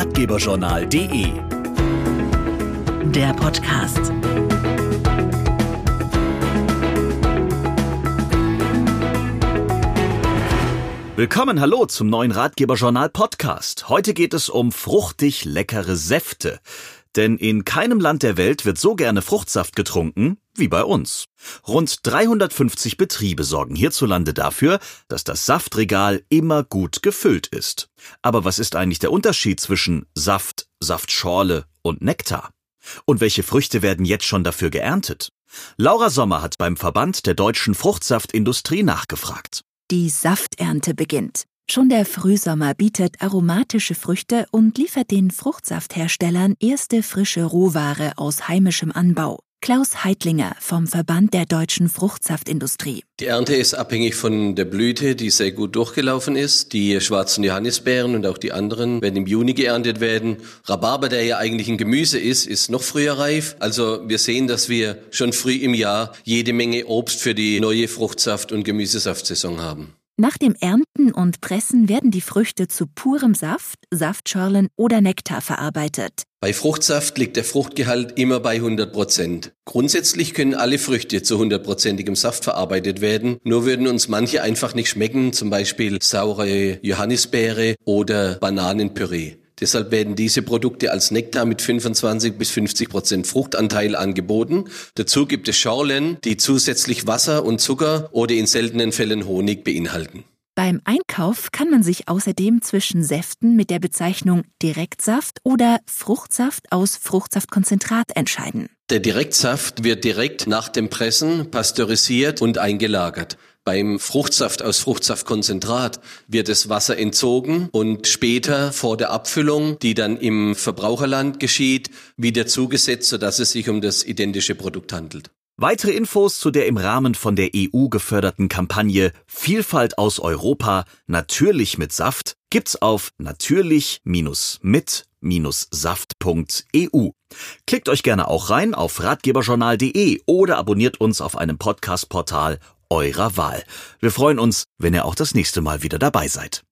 ratgeberjournal.de. Der Podcast. Willkommen, hallo zum neuen Ratgeberjournal Podcast. Heute geht es um fruchtig leckere Säfte. Denn in keinem Land der Welt wird so gerne Fruchtsaft getrunken wie bei uns. Rund 350 Betriebe sorgen hierzulande dafür, dass das Saftregal immer gut gefüllt ist. Aber was ist eigentlich der Unterschied zwischen Saft, Saftschorle und Nektar? Und welche Früchte werden jetzt schon dafür geerntet? Laura Sommer hat beim Verband der deutschen Fruchtsaftindustrie nachgefragt. Die Safternte beginnt. Schon der Frühsommer bietet aromatische Früchte und liefert den Fruchtsaftherstellern erste frische Rohware aus heimischem Anbau. Klaus Heidlinger vom Verband der deutschen Fruchtsaftindustrie. Die Ernte ist abhängig von der Blüte, die sehr gut durchgelaufen ist. Die schwarzen Johannisbeeren und auch die anderen werden im Juni geerntet werden. Rhabarber, der ja eigentlich ein Gemüse ist, ist noch früher reif. Also wir sehen, dass wir schon früh im Jahr jede Menge Obst für die neue Fruchtsaft- und Gemüsesaftsaison haben. Nach dem Ernten und Pressen werden die Früchte zu purem Saft, Saftschorlen oder Nektar verarbeitet. Bei Fruchtsaft liegt der Fruchtgehalt immer bei 100 Prozent. Grundsätzlich können alle Früchte zu hundertprozentigem Saft verarbeitet werden, nur würden uns manche einfach nicht schmecken, zum Beispiel saure Johannisbeere oder Bananenpüree. Deshalb werden diese Produkte als Nektar mit 25 bis 50 Prozent Fruchtanteil angeboten. Dazu gibt es Schorlen, die zusätzlich Wasser und Zucker oder in seltenen Fällen Honig beinhalten. Beim Einkauf kann man sich außerdem zwischen Säften mit der Bezeichnung Direktsaft oder Fruchtsaft aus Fruchtsaftkonzentrat entscheiden. Der Direktsaft wird direkt nach dem Pressen pasteurisiert und eingelagert. Beim Fruchtsaft aus Fruchtsaftkonzentrat wird das Wasser entzogen und später vor der Abfüllung, die dann im Verbraucherland geschieht, wieder zugesetzt, sodass es sich um das identische Produkt handelt. Weitere Infos zu der im Rahmen von der EU geförderten Kampagne Vielfalt aus Europa natürlich mit Saft gibt's auf natürlich-mit-saft.eu. Klickt euch gerne auch rein auf ratgeberjournal.de oder abonniert uns auf einem Podcast-Portal eurer Wahl. Wir freuen uns, wenn ihr auch das nächste Mal wieder dabei seid.